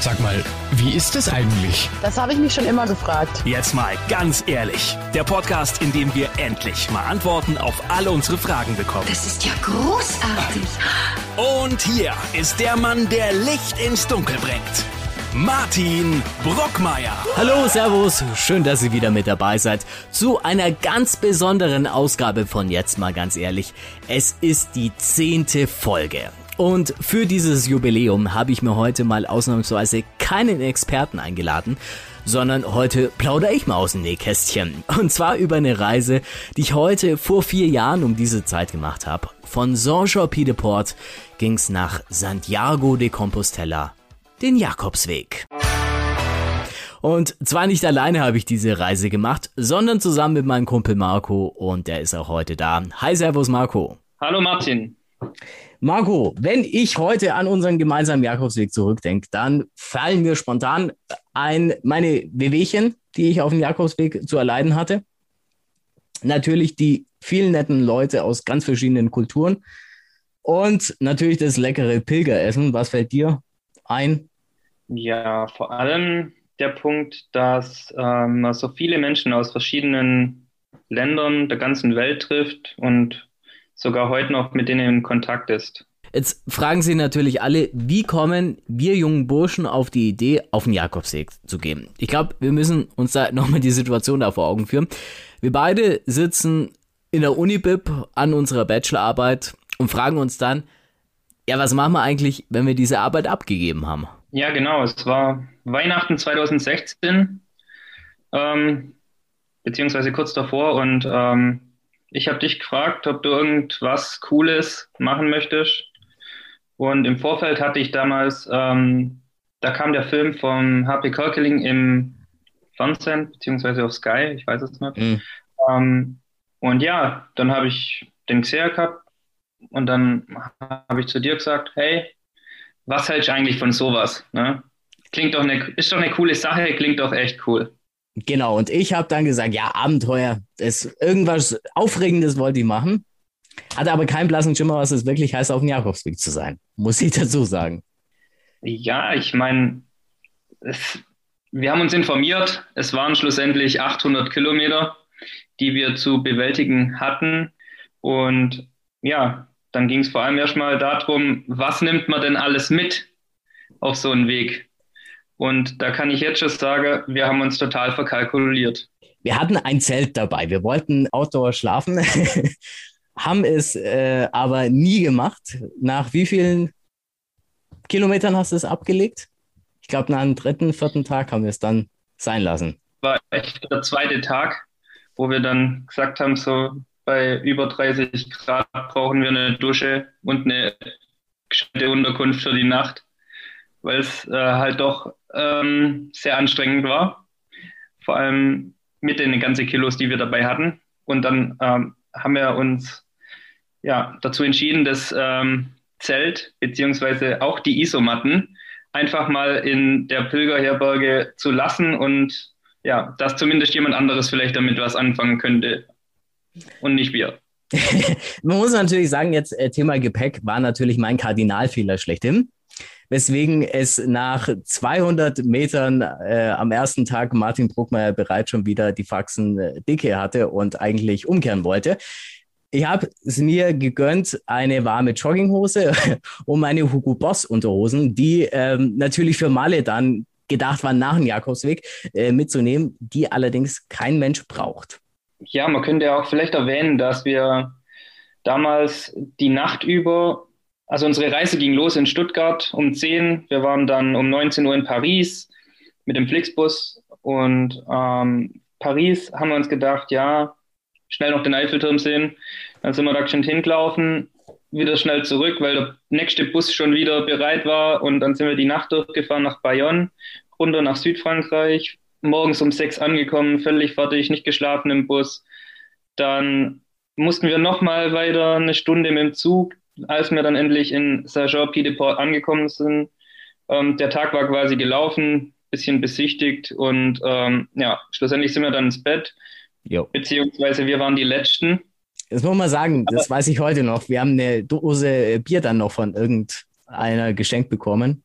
Sag mal, wie ist es eigentlich? Das habe ich mich schon immer gefragt. Jetzt mal ganz ehrlich. Der Podcast, in dem wir endlich mal Antworten auf alle unsere Fragen bekommen. Das ist ja großartig. Und hier ist der Mann, der Licht ins Dunkel bringt. Martin Brockmeier. Hallo, Servus, schön, dass ihr wieder mit dabei seid zu einer ganz besonderen Ausgabe von Jetzt mal ganz ehrlich. Es ist die zehnte Folge. Und für dieses Jubiläum habe ich mir heute mal ausnahmsweise keinen Experten eingeladen, sondern heute plaudere ich mal aus dem Nähkästchen. Und zwar über eine Reise, die ich heute vor vier Jahren um diese Zeit gemacht habe. Von Saint-Jean-Pied-de-Port ging's nach Santiago de Compostela, den Jakobsweg. Und zwar nicht alleine habe ich diese Reise gemacht, sondern zusammen mit meinem Kumpel Marco und der ist auch heute da. Hi, Servus Marco. Hallo Martin. Marco, wenn ich heute an unseren gemeinsamen Jakobsweg zurückdenke, dann fallen mir spontan ein meine Wehwehchen, die ich auf dem Jakobsweg zu erleiden hatte. Natürlich die vielen netten Leute aus ganz verschiedenen Kulturen und natürlich das leckere Pilgeressen. Was fällt dir ein? Ja, vor allem der Punkt, dass ähm, man so viele Menschen aus verschiedenen Ländern der ganzen Welt trifft und sogar heute noch mit denen in Kontakt ist. Jetzt fragen Sie natürlich alle, wie kommen wir jungen Burschen auf die Idee, auf den Jakobsweg zu gehen? Ich glaube, wir müssen uns da nochmal die Situation da vor Augen führen. Wir beide sitzen in der Unibib an unserer Bachelorarbeit und fragen uns dann, ja, was machen wir eigentlich, wenn wir diese Arbeit abgegeben haben? Ja, genau. Es war Weihnachten 2016, ähm, beziehungsweise kurz davor und ähm, ich habe dich gefragt, ob du irgendwas Cooles machen möchtest. Und im Vorfeld hatte ich damals, ähm, da kam der Film von Happy Kerkeling im Fernsehen, beziehungsweise auf Sky, ich weiß es nicht. Mhm. Ähm, und ja, dann habe ich den gesehen gehabt und dann habe ich zu dir gesagt, hey, was hältst du eigentlich von sowas? Ne? Klingt doch eine, ist doch eine coole Sache, klingt doch echt cool. Genau, und ich habe dann gesagt, ja, Abenteuer, das, irgendwas Aufregendes wollte ich machen. Hatte aber keinen blassen Schimmer, was es wirklich heißt, auf dem Jakobsweg zu sein. Muss ich dazu sagen. Ja, ich meine, wir haben uns informiert. Es waren schlussendlich 800 Kilometer, die wir zu bewältigen hatten. Und ja, dann ging es vor allem erstmal darum, was nimmt man denn alles mit auf so einen Weg? Und da kann ich jetzt schon sagen, wir haben uns total verkalkuliert. Wir hatten ein Zelt dabei. Wir wollten outdoor schlafen, haben es äh, aber nie gemacht. Nach wie vielen Kilometern hast du es abgelegt? Ich glaube, nach dem dritten, vierten Tag haben wir es dann sein lassen. War echt der zweite Tag, wo wir dann gesagt haben, so bei über 30 Grad brauchen wir eine Dusche und eine gescheite Unterkunft für die Nacht, weil es äh, halt doch ähm, sehr anstrengend war. Vor allem mit den ganzen Kilos, die wir dabei hatten. Und dann ähm, haben wir uns ja, dazu entschieden, das ähm, Zelt beziehungsweise auch die Isomatten einfach mal in der Pilgerherberge zu lassen und ja, dass zumindest jemand anderes vielleicht damit was anfangen könnte und nicht wir. Man muss natürlich sagen, jetzt äh, Thema Gepäck war natürlich mein Kardinalfehler schlechthin weswegen es nach 200 Metern äh, am ersten Tag Martin Bruckmeier bereits schon wieder die Faxen äh, dicke hatte und eigentlich umkehren wollte. Ich habe es mir gegönnt, eine warme Jogginghose und meine Hugo Boss Unterhosen, die ähm, natürlich für Male dann gedacht waren, nach dem Jakobsweg äh, mitzunehmen, die allerdings kein Mensch braucht. Ja, man könnte auch vielleicht erwähnen, dass wir damals die Nacht über also unsere Reise ging los in Stuttgart um 10. Wir waren dann um 19 Uhr in Paris mit dem Flixbus. Und ähm, Paris haben wir uns gedacht, ja, schnell noch den Eiffelturm sehen. Dann sind wir da schon hingelaufen, wieder schnell zurück, weil der nächste Bus schon wieder bereit war. Und dann sind wir die Nacht durchgefahren nach Bayonne, runter nach Südfrankreich. Morgens um sechs angekommen, völlig fertig, nicht geschlafen im Bus. Dann mussten wir nochmal weiter eine Stunde mit dem Zug als wir dann endlich in Saint-Jean-Pied-de-Port angekommen sind, ähm, der Tag war quasi gelaufen, bisschen besichtigt und ähm, ja, schlussendlich sind wir dann ins Bett. Jo. Beziehungsweise wir waren die Letzten. Das muss man sagen, das Aber, weiß ich heute noch. Wir haben eine Dose Bier dann noch von irgendeiner geschenkt bekommen.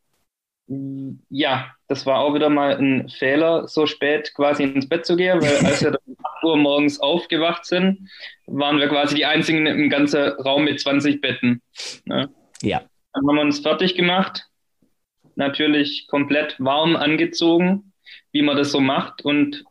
ja, das war auch wieder mal ein Fehler, so spät quasi ins Bett zu gehen, weil als wir dann 8 Uhr morgens aufgewacht sind, waren wir quasi die einzigen im ganzen Raum mit 20 Betten. Ne? Ja. Dann haben wir uns fertig gemacht, natürlich komplett warm angezogen, wie man das so macht und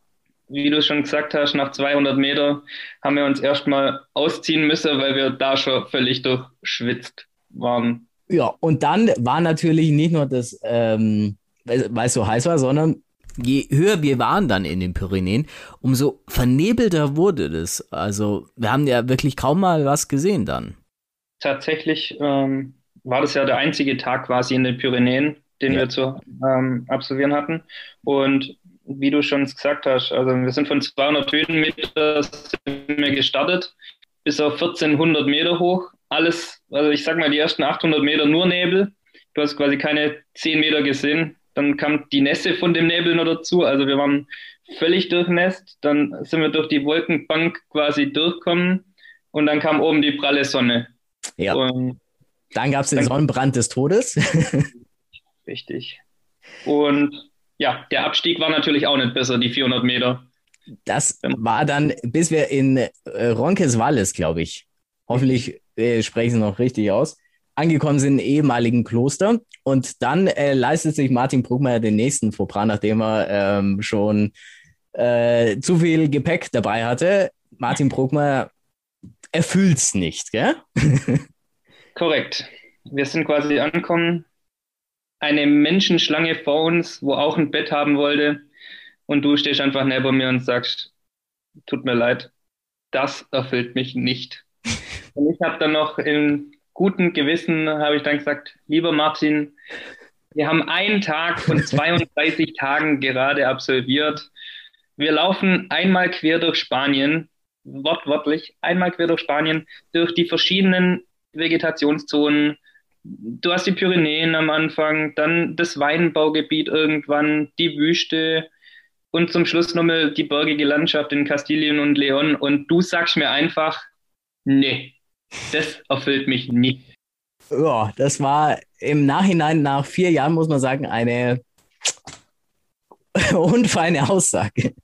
wie du schon gesagt hast, nach 200 Meter haben wir uns erstmal ausziehen müssen, weil wir da schon völlig durchschwitzt waren. Ja, und dann war natürlich nicht nur das, ähm, weil es so heiß war, sondern je höher wir waren dann in den Pyrenäen, umso vernebelter wurde das. Also wir haben ja wirklich kaum mal was gesehen dann. Tatsächlich ähm, war das ja der einzige Tag quasi in den Pyrenäen, den ja. wir zu ähm, absolvieren hatten. Und wie du schon gesagt hast, also wir sind von 200 Höhenmeter gestartet bis auf 1400 Meter hoch. Alles, also ich sag mal, die ersten 800 Meter nur Nebel. Du hast quasi keine 10 Meter gesehen. Dann kam die Nässe von dem Nebel noch dazu. Also wir waren völlig durchnässt. Dann sind wir durch die Wolkenbank quasi durchgekommen und dann kam oben die pralle Sonne. Ja. Und dann gab es den Sonnenbrand des Todes. Richtig. Und ja, der Abstieg war natürlich auch nicht besser, die 400 Meter. Das war dann, bis wir in äh, Roncesvalles, glaube ich, hoffentlich äh, spreche ich es noch richtig aus, angekommen sind im ehemaligen Kloster. Und dann äh, leistet sich Martin Bruckmeier den nächsten Fauxpas, nachdem er ähm, schon äh, zu viel Gepäck dabei hatte. Martin Bruckmeier erfüllt es nicht, gell? Korrekt. Wir sind quasi angekommen eine Menschenschlange vor uns, wo auch ein Bett haben wollte. Und du stehst einfach neben mir und sagst, tut mir leid, das erfüllt mich nicht. Und ich habe dann noch in gutem Gewissen, habe ich dann gesagt, lieber Martin, wir haben einen Tag von 32 Tagen gerade absolviert. Wir laufen einmal quer durch Spanien, wortwörtlich, einmal quer durch Spanien, durch die verschiedenen Vegetationszonen, du hast die Pyrenäen am Anfang, dann das Weinbaugebiet irgendwann, die Wüste und zum Schluss nochmal die bergige Landschaft in Kastilien und Leon. Und du sagst mir einfach, nee, das erfüllt mich nicht. Ja, das war im Nachhinein nach vier Jahren, muss man sagen, eine unfeine Aussage.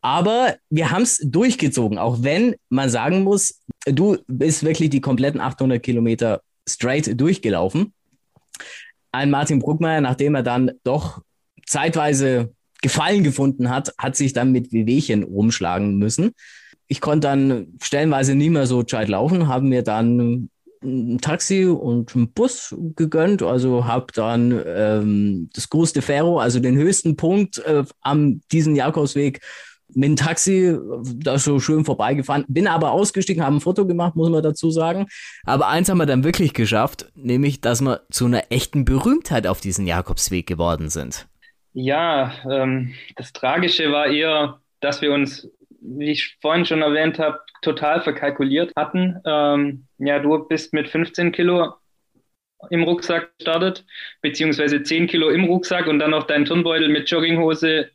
Aber wir haben es durchgezogen, auch wenn man sagen muss, du bist wirklich die kompletten 800 Kilometer straight durchgelaufen. Ein Martin Bruckmeier, nachdem er dann doch zeitweise Gefallen gefunden hat, hat sich dann mit Wehwehchen rumschlagen müssen. Ich konnte dann stellenweise nie mehr so gescheit laufen, haben mir dann ein Taxi und einen Bus gegönnt, also habe dann ähm, das größte Ferro, also den höchsten Punkt äh, am diesen Jakobsweg mit dem Taxi da so schön vorbeigefahren, bin aber ausgestiegen, habe ein Foto gemacht, muss man dazu sagen. Aber eins haben wir dann wirklich geschafft, nämlich, dass wir zu einer echten Berühmtheit auf diesen Jakobsweg geworden sind. Ja, ähm, das Tragische war eher, dass wir uns, wie ich vorhin schon erwähnt habe, total verkalkuliert hatten. Ähm, ja, du bist mit 15 Kilo im Rucksack gestartet, beziehungsweise 10 Kilo im Rucksack und dann noch dein Turnbeutel mit Jogginghose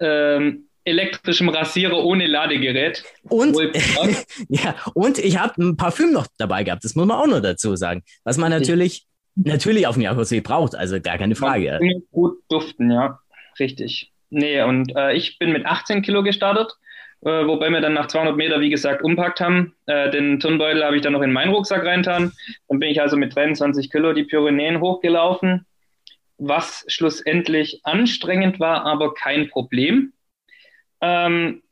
ähm, elektrischem Rasierer ohne Ladegerät. Und, ja, und ich habe ein Parfüm noch dabei gehabt, das muss man auch noch dazu sagen. Was man natürlich, natürlich auf dem Jakobsweg braucht, also gar keine Frage. Gut duften, ja, richtig. Nee, und äh, ich bin mit 18 Kilo gestartet, äh, wobei wir dann nach 200 Meter, wie gesagt, umpackt haben. Äh, den Turnbeutel habe ich dann noch in meinen Rucksack reintan. Dann bin ich also mit 23 Kilo die Pyrenäen hochgelaufen, was schlussendlich anstrengend war, aber kein Problem ähm,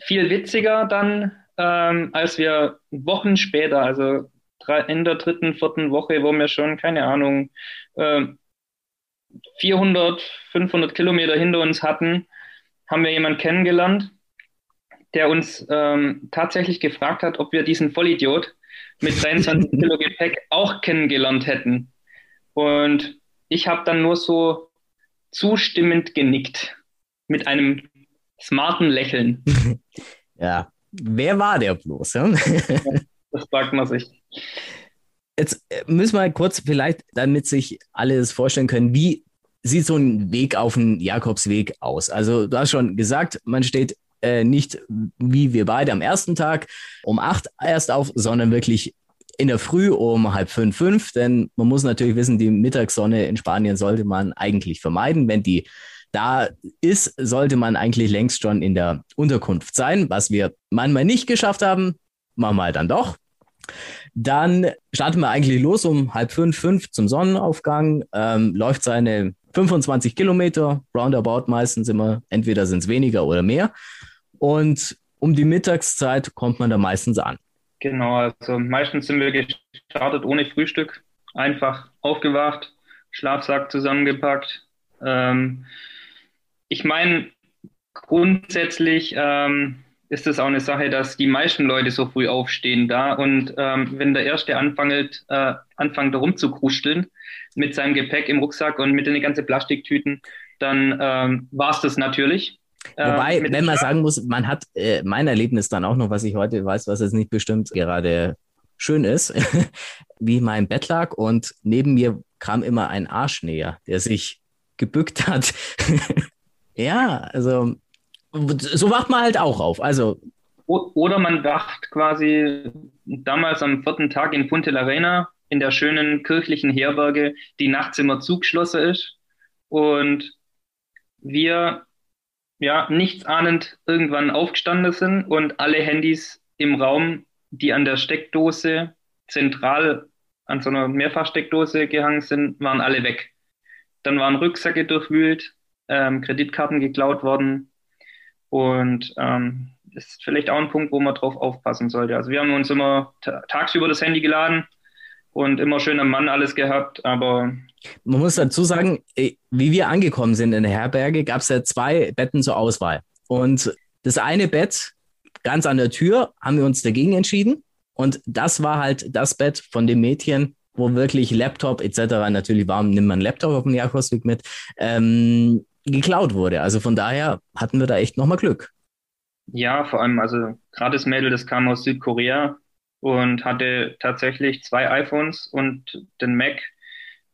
viel witziger dann, ähm, als wir Wochen später, also in der dritten, vierten Woche, wo wir schon, keine Ahnung, äh, 400, 500 Kilometer hinter uns hatten, haben wir jemanden kennengelernt, der uns ähm, tatsächlich gefragt hat, ob wir diesen Vollidiot mit 23 Kilo Gepäck auch kennengelernt hätten. Und ich habe dann nur so zustimmend genickt mit einem smarten Lächeln. ja, wer war der bloß? Ja? das fragt man sich. Jetzt äh, müssen wir kurz vielleicht, damit sich alle das vorstellen können, wie sieht so ein Weg auf den Jakobsweg aus? Also du hast schon gesagt, man steht äh, nicht wie wir beide am ersten Tag um acht erst auf, sondern wirklich in der Früh um halb fünf, fünf, denn man muss natürlich wissen, die Mittagssonne in Spanien sollte man eigentlich vermeiden. Wenn die da ist, sollte man eigentlich längst schon in der Unterkunft sein, was wir manchmal nicht geschafft haben, manchmal dann doch. Dann starten wir eigentlich los um halb fünf, fünf zum Sonnenaufgang, ähm, läuft seine 25 Kilometer, roundabout meistens immer, entweder sind es weniger oder mehr. Und um die Mittagszeit kommt man da meistens an. Genau, also meistens sind wir gestartet ohne Frühstück, einfach aufgewacht, Schlafsack zusammengepackt. Ähm, ich meine, grundsätzlich ähm, ist es auch eine Sache, dass die meisten Leute so früh aufstehen da und ähm, wenn der Erste anfängt, äh, anfängt rumzukruscheln mit seinem Gepäck im Rucksack und mit den ganzen Plastiktüten, dann ähm, war es das natürlich. Wobei, äh, wenn man sagen muss, man hat äh, mein Erlebnis dann auch noch, was ich heute weiß, was jetzt nicht bestimmt gerade schön ist, wie mein Bett lag und neben mir kam immer ein Arschnäher, der sich gebückt hat. ja, also so wacht man halt auch auf. Also oder man wacht quasi damals am vierten Tag in Punta la Reina in der schönen kirchlichen Herberge, die nachts immer zugeschlossen ist und wir ja, nichts ahnend irgendwann aufgestanden sind und alle Handys im Raum, die an der Steckdose zentral an so einer Mehrfachsteckdose gehangen sind, waren alle weg. Dann waren Rucksäcke durchwühlt, ähm, Kreditkarten geklaut worden und ähm, ist vielleicht auch ein Punkt, wo man drauf aufpassen sollte. Also wir haben uns immer tagsüber das Handy geladen und immer schön am Mann alles gehabt, aber man muss dazu sagen, äh, wie wir angekommen sind in der Herberge, gab es ja zwei Betten zur Auswahl. Und das eine Bett ganz an der Tür haben wir uns dagegen entschieden. Und das war halt das Bett von dem Mädchen, wo wirklich Laptop etc. natürlich warum nimmt man Laptop auf dem Jakobsweg mit, ähm, geklaut wurde. Also von daher hatten wir da echt nochmal Glück. Ja, vor allem, also gerade das Mädel, das kam aus Südkorea und hatte tatsächlich zwei iPhones und den Mac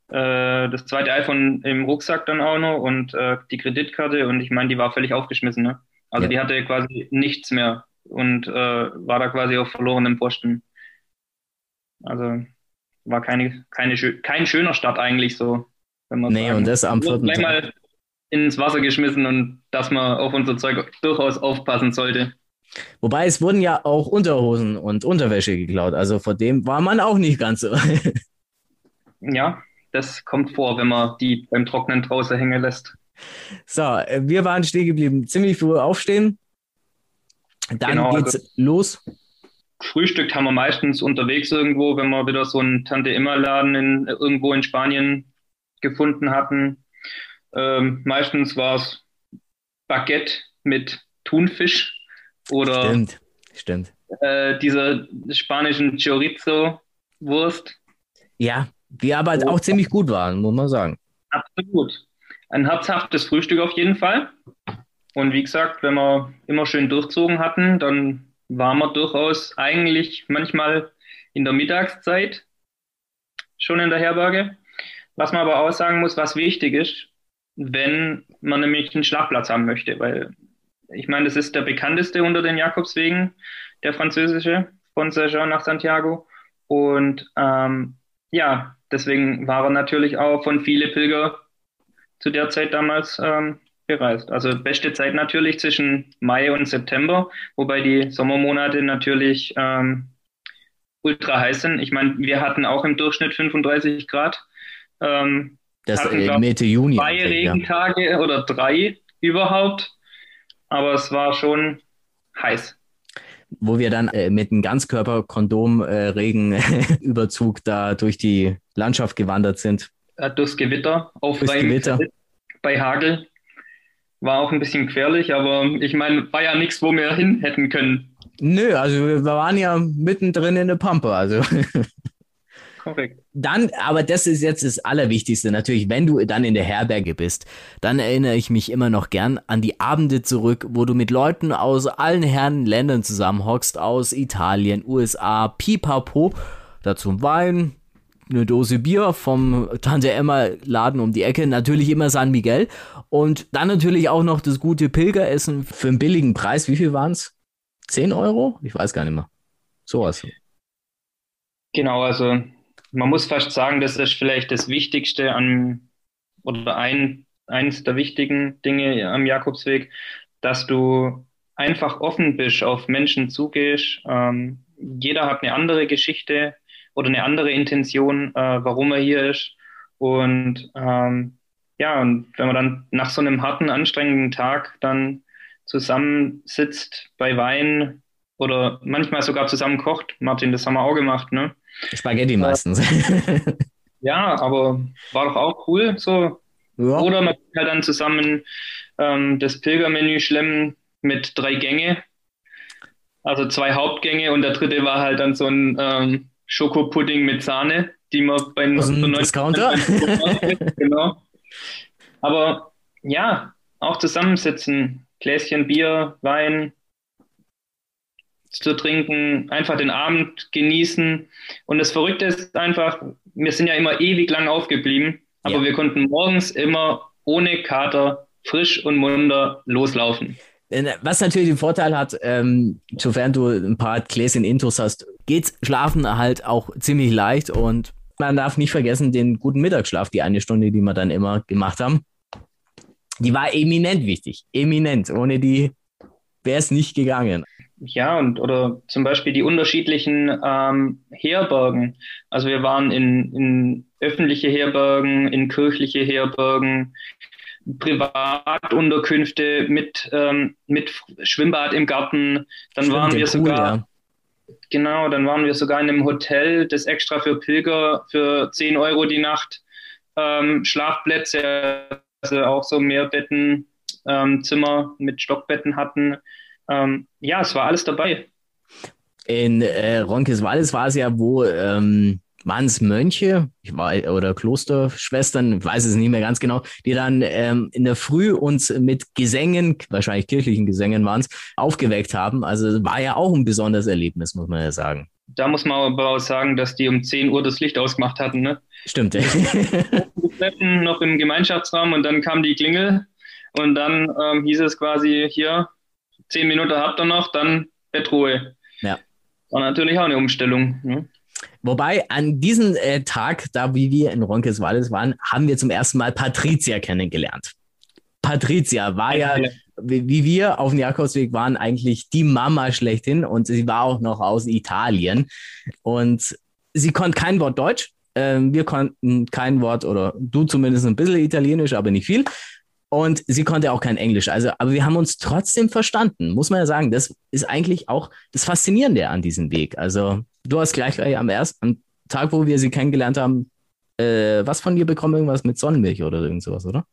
äh, das zweite iPhone im Rucksack dann auch noch und äh, die Kreditkarte und ich meine, die war völlig aufgeschmissen. Ne? Also ja. die hatte quasi nichts mehr und äh, war da quasi auf verlorenem Posten. Also war keine, keine, kein schöner Start eigentlich so. Wenn man nee, sagen. und das am vierten Tag. ins Wasser geschmissen und dass man auf unser Zeug durchaus aufpassen sollte. Wobei es wurden ja auch Unterhosen und Unterwäsche geklaut, also vor dem war man auch nicht ganz so. ja, das kommt vor, wenn man die beim Trocknen draußen hängen lässt. So, äh, wir waren stehen geblieben. Ziemlich früh aufstehen. Dann genau, geht's also los. Frühstückt haben wir meistens unterwegs irgendwo, wenn wir wieder so einen Tante-Immer-Laden in, irgendwo in Spanien gefunden hatten. Ähm, meistens war es Baguette mit Thunfisch oder stimmt, stimmt. Äh, dieser spanischen Chorizo-Wurst. Ja, die aber oh. auch ziemlich gut waren, muss man sagen. Absolut. Ein herzhaftes Frühstück auf jeden Fall. Und wie gesagt, wenn wir immer schön durchzogen hatten, dann waren wir durchaus eigentlich manchmal in der Mittagszeit schon in der Herberge. Was man aber auch sagen muss, was wichtig ist, wenn man nämlich einen Schlafplatz haben möchte, weil ich meine, das ist der bekannteste unter den Jakobswegen, der französische, von Saint-Jean nach Santiago. Und ähm, ja, deswegen war er natürlich auch von viele Pilger zu der Zeit damals ähm, bereist. Also beste Zeit natürlich zwischen Mai und September, wobei die Sommermonate natürlich ähm, ultra heiß sind. Ich meine, wir hatten auch im Durchschnitt 35 Grad. Ähm, das hatten, glaub, Mitte Juni. Zwei Regentage ja. oder drei überhaupt. Aber es war schon heiß wo wir dann äh, mit einem Ganzkörper-Kondom-Regenüberzug äh, da durch die Landschaft gewandert sind. Äh, durchs Gewitter, auf durchs Gewitter. bei Hagel. War auch ein bisschen gefährlich, aber ich meine, war ja nichts, wo wir hin hätten können. Nö, also wir waren ja mittendrin in der Pampe, also. Korrekt. Dann, aber das ist jetzt das Allerwichtigste natürlich, wenn du dann in der Herberge bist, dann erinnere ich mich immer noch gern an die Abende zurück, wo du mit Leuten aus allen Herren Ländern zusammenhockst, aus Italien, USA, Pipapo, dazu Wein, eine Dose Bier vom Tante Emma Laden um die Ecke, natürlich immer San Miguel und dann natürlich auch noch das gute Pilgeressen für einen billigen Preis. Wie viel waren es? 10 Euro? Ich weiß gar nicht mehr. Sowas. Genau, also man muss fast sagen, das ist vielleicht das Wichtigste an oder ein, eins der wichtigen Dinge am Jakobsweg, dass du einfach offen bist, auf Menschen zugehst. Ähm, jeder hat eine andere Geschichte oder eine andere Intention, äh, warum er hier ist. Und ähm, ja, und wenn man dann nach so einem harten, anstrengenden Tag dann zusammensitzt bei Wein oder manchmal sogar zusammen kocht, Martin, das haben wir auch gemacht, ne? Spaghetti meistens. ja, aber war doch auch cool, so. Ja. Oder man kann halt dann zusammen ähm, das Pilgermenü schlemmen mit drei Gänge, also zwei Hauptgänge und der dritte war halt dann so ein ähm, Schokopudding mit Sahne, die man bei Aus so Discounter. genau. Aber ja, auch zusammensitzen, Gläschen Bier, Wein zu trinken, einfach den Abend genießen. Und das Verrückte ist einfach, wir sind ja immer ewig lang aufgeblieben, aber ja. wir konnten morgens immer ohne Kater frisch und munter loslaufen. Was natürlich den Vorteil hat, ähm, sofern du ein paar Gläschen Intos hast, geht's Schlafen halt auch ziemlich leicht und man darf nicht vergessen den guten Mittagsschlaf, die eine Stunde, die wir dann immer gemacht haben. Die war eminent wichtig, eminent. Ohne die wäre es nicht gegangen. Ja, und oder zum Beispiel die unterschiedlichen ähm, Herbergen. Also wir waren in, in öffentliche Herbergen, in kirchliche Herbergen, Privatunterkünfte mit, ähm, mit Schwimmbad im Garten. Dann Stimmt, waren wir sogar, ja. genau, dann waren wir sogar in einem Hotel, das extra für Pilger für 10 Euro die Nacht ähm, Schlafplätze, also auch so Mehrbetten, ähm, Zimmer mit Stockbetten hatten. Ähm, ja, es war alles dabei. In äh, Ronkesvalles war es ja, wo ähm, waren es Mönche ich war, oder Klosterschwestern, ich weiß es nicht mehr ganz genau, die dann ähm, in der Früh uns mit Gesängen, wahrscheinlich kirchlichen Gesängen waren es, aufgeweckt haben. Also war ja auch ein besonderes Erlebnis, muss man ja sagen. Da muss man aber auch sagen, dass die um 10 Uhr das Licht ausgemacht hatten, ne? Stimmt. Wir noch im Gemeinschaftsraum und dann kam die Klingel und dann ähm, hieß es quasi hier, zehn Minuten habt ihr noch, dann Bettruhe. Ja. War natürlich auch eine Umstellung. Ne? Wobei an diesem äh, Tag, da wie wir in Ronkesvalles waren, haben wir zum ersten Mal Patricia kennengelernt. Patricia war ja, wie, wie wir auf dem Jakobsweg waren, eigentlich die Mama schlechthin und sie war auch noch aus Italien und sie konnte kein Wort Deutsch. Ähm, wir konnten kein Wort oder du zumindest ein bisschen Italienisch, aber nicht viel. Und sie konnte auch kein Englisch. Also, aber wir haben uns trotzdem verstanden, muss man ja sagen. Das ist eigentlich auch das Faszinierende an diesem Weg. Also, du hast gleich, gleich am ersten Tag, wo wir sie kennengelernt haben, äh, was von dir bekommen? Irgendwas mit Sonnenmilch oder irgend sowas, oder?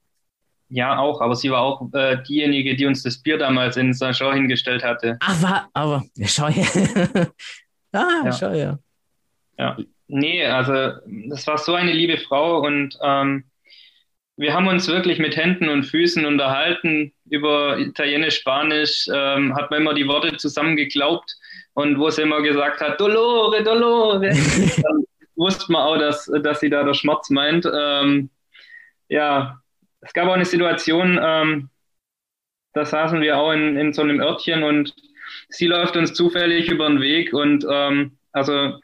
Ja, auch, aber sie war auch äh, diejenige, die uns das Bier damals in Saint-Jean hingestellt hatte. Ach, war, aber, schau her. ah, ja. schau her. Ja, nee, also, das war so eine liebe Frau und ähm, wir haben uns wirklich mit Händen und Füßen unterhalten über Italienisch, Spanisch, ähm, hat man immer die Worte zusammengeglaubt und wo sie immer gesagt hat, Dolore, Dolore, dann wusste man auch, dass, dass sie da der Schmerz meint. Ähm, ja, es gab auch eine Situation, ähm, da saßen wir auch in, in so einem Örtchen und sie läuft uns zufällig über den Weg und ähm, also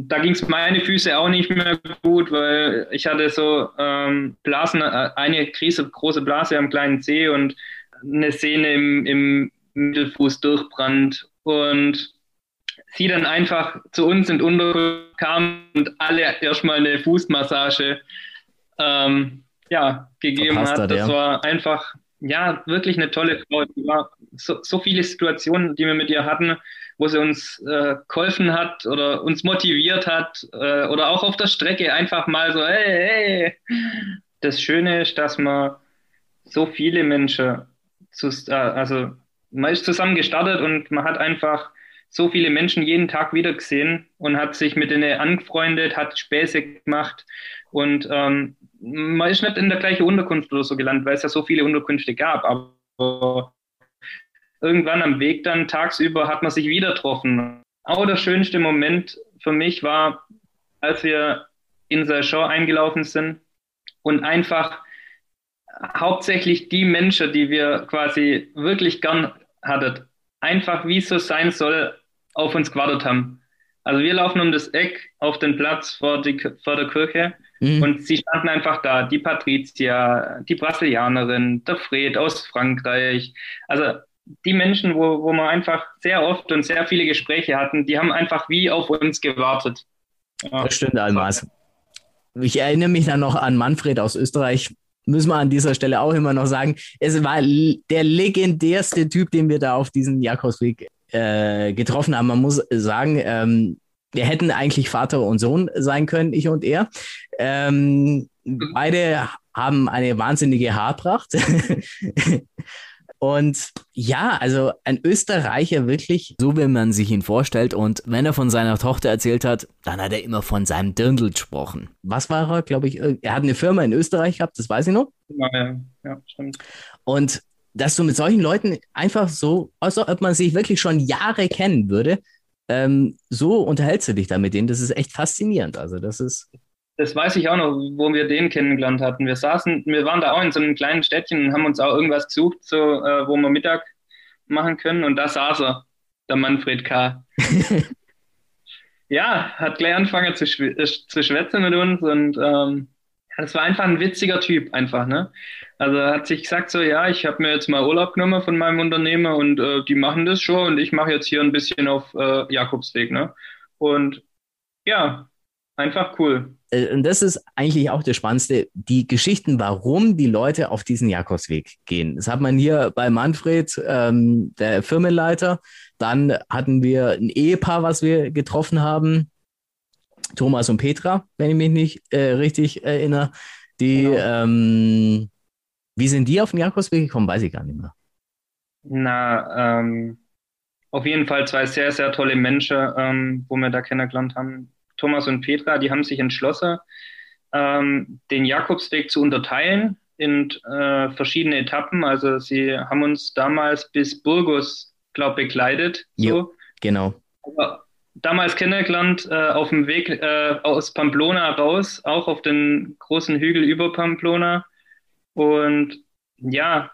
da ging es meine Füße auch nicht mehr gut, weil ich hatte so ähm, Blasen, äh, eine Krise, große Blase am kleinen Zeh und eine Sehne im, im Mittelfuß durchbrannt und sie dann einfach zu uns in Unterkunft kam und alle erstmal eine Fußmassage ähm, ja, gegeben Verpasst hat. Das ja. war einfach, ja, wirklich eine tolle Frau. so, so viele Situationen, die wir mit ihr hatten, wo sie uns äh, geholfen hat oder uns motiviert hat äh, oder auch auf der Strecke einfach mal so, hey, hey. Das Schöne ist, dass man so viele Menschen, zu, äh, also man ist zusammen gestartet und man hat einfach so viele Menschen jeden Tag wieder gesehen und hat sich mit denen angefreundet, hat Späße gemacht und ähm, man ist nicht in der gleichen Unterkunft oder so gelandet, weil es ja so viele Unterkünfte gab, aber irgendwann am Weg dann tagsüber hat man sich wieder getroffen. Aber der schönste Moment für mich war, als wir in Saint-Jean eingelaufen sind und einfach hauptsächlich die Menschen, die wir quasi wirklich gern hattet, einfach wie es so sein soll, auf uns gewartet haben. Also wir laufen um das Eck auf den Platz vor, die, vor der Kirche mhm. und sie standen einfach da, die Patricia, die Brasilianerin, der Fred aus Frankreich. Also die Menschen, wo, wo wir einfach sehr oft und sehr viele Gespräche hatten, die haben einfach wie auf uns gewartet. Ja. Das stimmt, Almas. Ich erinnere mich dann noch an Manfred aus Österreich, müssen wir an dieser Stelle auch immer noch sagen. Es war der legendärste Typ, den wir da auf diesem Jakobsweg äh, getroffen haben. Man muss sagen, ähm, wir hätten eigentlich Vater und Sohn sein können, ich und er. Ähm, beide haben eine wahnsinnige Haarpracht. Und ja, also ein Österreicher wirklich, so wie man sich ihn vorstellt. Und wenn er von seiner Tochter erzählt hat, dann hat er immer von seinem Dirndl gesprochen. Was war er, glaube ich? Er hat eine Firma in Österreich gehabt, das weiß ich noch. Ja, ja, ja stimmt. Und dass du mit solchen Leuten einfach so, als ob man sich wirklich schon Jahre kennen würde, ähm, so unterhältst du dich da mit denen. Das ist echt faszinierend. Also das ist das weiß ich auch noch, wo wir den kennengelernt hatten. Wir saßen, wir waren da auch in so einem kleinen Städtchen und haben uns auch irgendwas gesucht, so, äh, wo wir Mittag machen können. Und da saß er, der Manfred K. ja, hat gleich angefangen zu, schw äh, zu schwätzen mit uns und ähm, das war einfach ein witziger Typ, einfach, ne? Also er hat sich gesagt so, ja, ich habe mir jetzt mal Urlaub genommen von meinem Unternehmer und äh, die machen das schon und ich mache jetzt hier ein bisschen auf äh, Jakobsweg, ne? Und ja, einfach cool. Äh, und das ist eigentlich auch das Spannendste, die Geschichten, warum die Leute auf diesen Jakobsweg gehen. Das hat man hier bei Manfred, ähm, der Firmenleiter. Dann hatten wir ein Ehepaar, was wir getroffen haben. Thomas und Petra, wenn ich mich nicht äh, richtig erinnere. Die, genau. ähm, wie sind die auf den Jakobsweg gekommen? Weiß ich gar nicht mehr. Na, ähm, auf jeden Fall zwei sehr, sehr tolle Menschen, ähm, wo wir da kennengelernt haben. Thomas und Petra, die haben sich entschlossen, ähm, den Jakobsweg zu unterteilen in äh, verschiedene Etappen. Also sie haben uns damals bis Burgos, glaube ich, begleitet. So. Jo, genau. Aber damals kennengelernt äh, auf dem Weg äh, aus Pamplona raus, auch auf den großen Hügel über Pamplona. Und ja,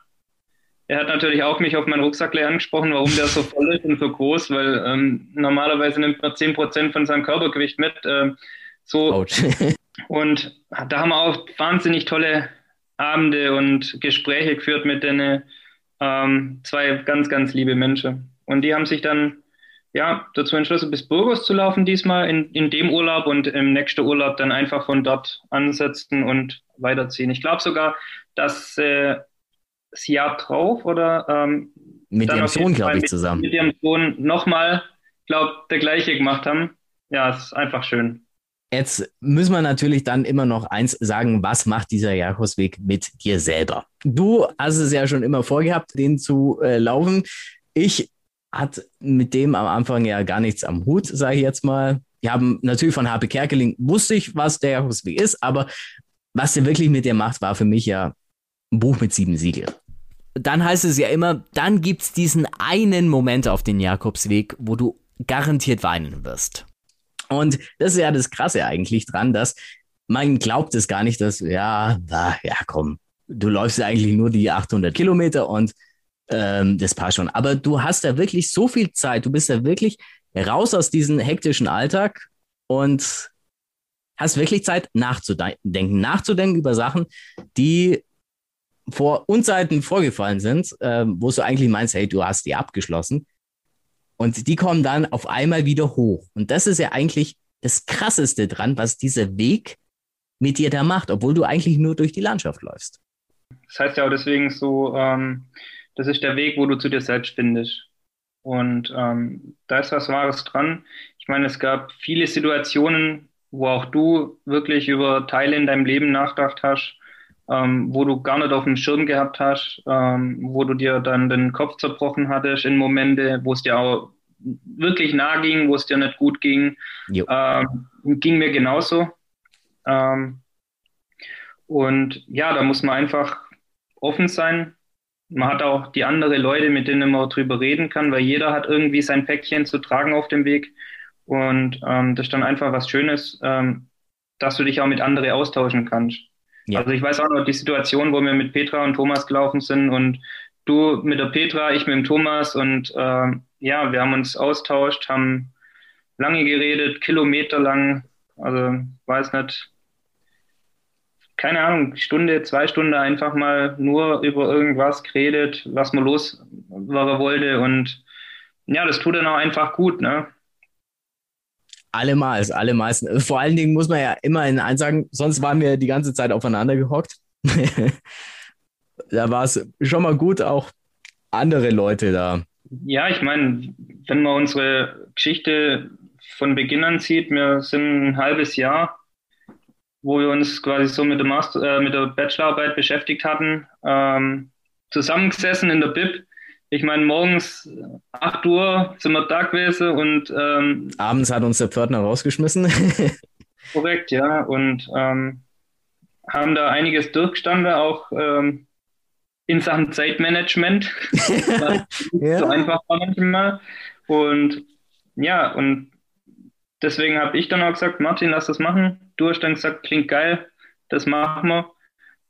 er hat natürlich auch mich auf meinen Rucksack angesprochen, warum der so voll ist und so groß, weil ähm, normalerweise nimmt man 10% von seinem Körpergewicht mit. Ähm, so. und da haben wir auch wahnsinnig tolle Abende und Gespräche geführt mit den ähm, zwei ganz, ganz liebe Menschen. Und die haben sich dann ja, dazu entschlossen, bis Burgos zu laufen diesmal in, in dem Urlaub und im nächsten Urlaub dann einfach von dort ansetzen und weiterziehen. Ich glaube sogar, dass äh, das Jahr drauf oder ähm, mit ihrem Sohn, glaube ich, zusammen. Mit ihrem Sohn nochmal, glaube der gleiche gemacht haben. Ja, es ist einfach schön. Jetzt müssen wir natürlich dann immer noch eins sagen, was macht dieser Jakobsweg mit dir selber? Du hast es ja schon immer vorgehabt, den zu äh, laufen. Ich hatte mit dem am Anfang ja gar nichts am Hut, sage ich jetzt mal. Wir haben natürlich von HP Kerkeling wusste ich, was der Jakobsweg ist, aber was der wirklich mit dir macht, war für mich ja ein Buch mit sieben Siegeln dann heißt es ja immer, dann gibt es diesen einen Moment auf den Jakobsweg, wo du garantiert weinen wirst. Und das ist ja das Krasse eigentlich dran, dass man glaubt es gar nicht, dass, ja, na, ja, komm, du läufst ja eigentlich nur die 800 Kilometer und ähm, das passt schon. Aber du hast da wirklich so viel Zeit, du bist da wirklich raus aus diesem hektischen Alltag und hast wirklich Zeit nachzudenken, nachzudenken über Sachen, die vor Unzeiten vorgefallen sind, äh, wo du eigentlich meinst, hey, du hast die abgeschlossen. Und die kommen dann auf einmal wieder hoch. Und das ist ja eigentlich das Krasseste dran, was dieser Weg mit dir da macht, obwohl du eigentlich nur durch die Landschaft läufst. Das heißt ja auch deswegen so, ähm, das ist der Weg, wo du zu dir selbst findest. Und ähm, da ist was Wahres dran. Ich meine, es gab viele Situationen, wo auch du wirklich über Teile in deinem Leben nachgedacht hast, ähm, wo du gar nicht auf dem Schirm gehabt hast, ähm, wo du dir dann den Kopf zerbrochen hattest in Momente, wo es dir auch wirklich nah ging, wo es dir nicht gut ging. Ähm, ging mir genauso. Ähm, und ja, da muss man einfach offen sein. Man hat auch die anderen Leute, mit denen man drüber reden kann, weil jeder hat irgendwie sein Päckchen zu tragen auf dem Weg. Und ähm, das ist dann einfach was Schönes, ähm, dass du dich auch mit anderen austauschen kannst. Ja. Also ich weiß auch noch die Situation, wo wir mit Petra und Thomas gelaufen sind und du mit der Petra, ich mit dem Thomas und äh, ja, wir haben uns austauscht, haben lange geredet, kilometerlang, also weiß nicht, keine Ahnung, Stunde, zwei Stunden einfach mal nur über irgendwas geredet, was man los war wollte und ja, das tut dann auch einfach gut, ne? Allemals, allemals. Vor allen Dingen muss man ja immer in eins sagen, sonst waren wir die ganze Zeit aufeinander gehockt. da war es schon mal gut, auch andere Leute da. Ja, ich meine, wenn man unsere Geschichte von Beginn an sieht, wir sind ein halbes Jahr, wo wir uns quasi so mit der, Master, äh, mit der Bachelorarbeit beschäftigt hatten, ähm, zusammengesessen in der Bib ich meine, morgens 8 Uhr sind wir da gewesen und ähm, abends hat uns der Pförtner rausgeschmissen. korrekt, ja. Und ähm, haben da einiges durchgestanden, auch ähm, in Sachen Zeitmanagement. ja. So einfach war manchmal. Und ja, und deswegen habe ich dann auch gesagt, Martin, lass das machen. Du hast dann gesagt, klingt geil, das machen wir.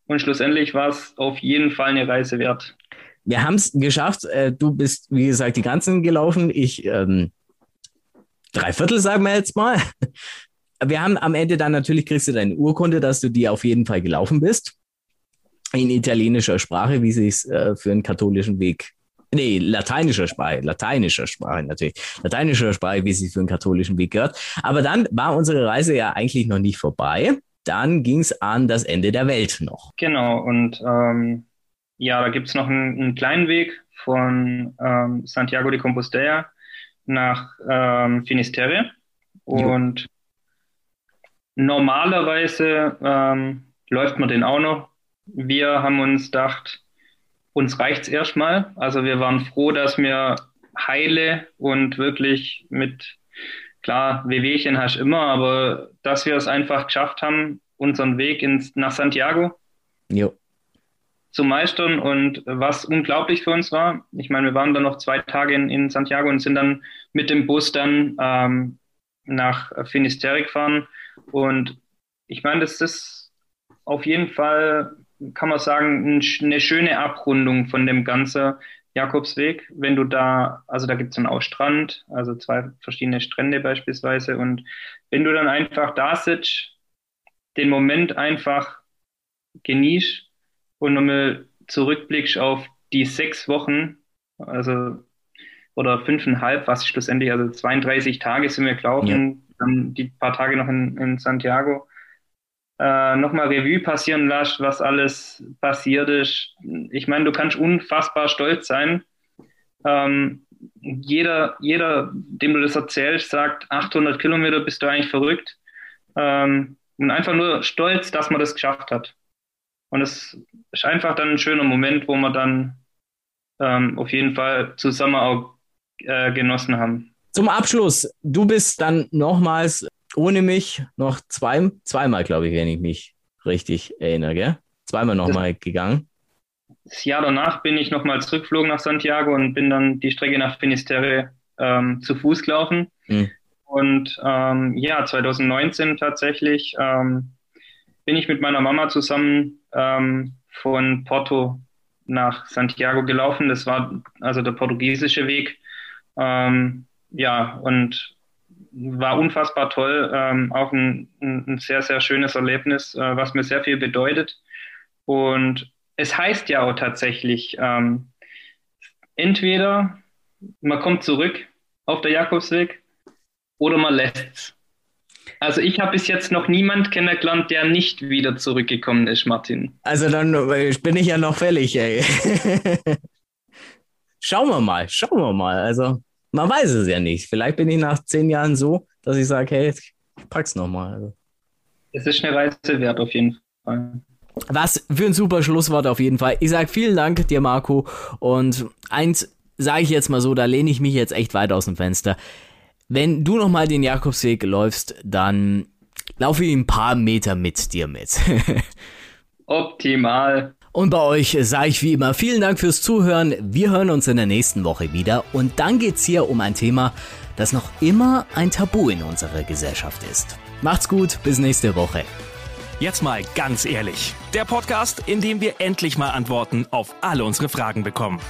Und schlussendlich war es auf jeden Fall eine Reise wert wir haben es geschafft. Äh, du bist, wie gesagt, die ganzen gelaufen. Ich ähm, drei Viertel, sagen wir jetzt mal. Wir haben am Ende dann natürlich kriegst du deine Urkunde, dass du die auf jeden Fall gelaufen bist. In italienischer Sprache, wie es äh, für einen katholischen Weg Nee, lateinischer Sprache, lateinischer Sprache natürlich, lateinischer Sprache, wie sie für einen katholischen Weg gehört. Aber dann war unsere Reise ja eigentlich noch nicht vorbei. Dann ging es an das Ende der Welt noch. Genau, und ähm, ja, da gibt es noch einen, einen, kleinen Weg von ähm, Santiago de Compostela nach ähm, Finisterre. Und jo. normalerweise ähm, läuft man den auch noch. Wir haben uns gedacht, uns reicht's erstmal. Also wir waren froh, dass wir heile und wirklich mit, klar, Wehwehchen hast immer, aber dass wir es einfach geschafft haben, unseren Weg ins, nach Santiago. Jo zu meistern und was unglaublich für uns war. Ich meine, wir waren dann noch zwei Tage in, in Santiago und sind dann mit dem Bus dann ähm, nach Finisterre gefahren. Und ich meine, das ist auf jeden Fall, kann man sagen, eine schöne Abrundung von dem ganzen Jakobsweg, wenn du da, also da gibt es dann auch Strand, also zwei verschiedene Strände beispielsweise. Und wenn du dann einfach da sitzt, den Moment einfach genießt und nochmal zurückblickst auf die sechs Wochen, also oder fünfeinhalb, was schlussendlich, also 32 Tage sind wir gelaufen, ja. dann die paar Tage noch in, in Santiago, äh, nochmal Revue passieren lässt, was alles passiert ist. Ich meine, du kannst unfassbar stolz sein. Ähm, jeder, jeder, dem du das erzählst, sagt, 800 Kilometer bist du eigentlich verrückt. Ähm, und einfach nur stolz, dass man das geschafft hat. Und es ist einfach dann ein schöner Moment, wo wir dann ähm, auf jeden Fall zusammen auch äh, genossen haben. Zum Abschluss, du bist dann nochmals ohne mich noch zwei, zweimal, glaube ich, wenn ich mich richtig erinnere, gell? Zweimal nochmal gegangen. Das Jahr danach bin ich nochmal zurückgeflogen nach Santiago und bin dann die Strecke nach Finisterre ähm, zu Fuß gelaufen. Mhm. Und ähm, ja, 2019 tatsächlich ähm, bin ich mit meiner Mama zusammen ähm, von Porto nach Santiago gelaufen. Das war also der portugiesische Weg. Ähm, ja, und war unfassbar toll. Ähm, auch ein, ein, sehr, sehr schönes Erlebnis, äh, was mir sehr viel bedeutet. Und es heißt ja auch tatsächlich, ähm, entweder man kommt zurück auf der Jakobsweg oder man lässt's. Also ich habe bis jetzt noch niemand kennengelernt, der nicht wieder zurückgekommen ist, Martin. Also dann bin ich ja noch fällig, ey. schauen wir mal, schauen wir mal. Also man weiß es ja nicht. Vielleicht bin ich nach zehn Jahren so, dass ich sage, hey, ich pack's nochmal. Also. Es ist eine Reise wert auf jeden Fall. Was für ein super Schlusswort auf jeden Fall. Ich sage vielen Dank dir, Marco. Und eins sage ich jetzt mal so, da lehne ich mich jetzt echt weit aus dem Fenster. Wenn du nochmal den Jakobsweg läufst, dann laufe ich ein paar Meter mit dir mit. Optimal. Und bei euch sage ich wie immer vielen Dank fürs Zuhören. Wir hören uns in der nächsten Woche wieder. Und dann geht es hier um ein Thema, das noch immer ein Tabu in unserer Gesellschaft ist. Macht's gut, bis nächste Woche. Jetzt mal ganz ehrlich. Der Podcast, in dem wir endlich mal Antworten auf alle unsere Fragen bekommen.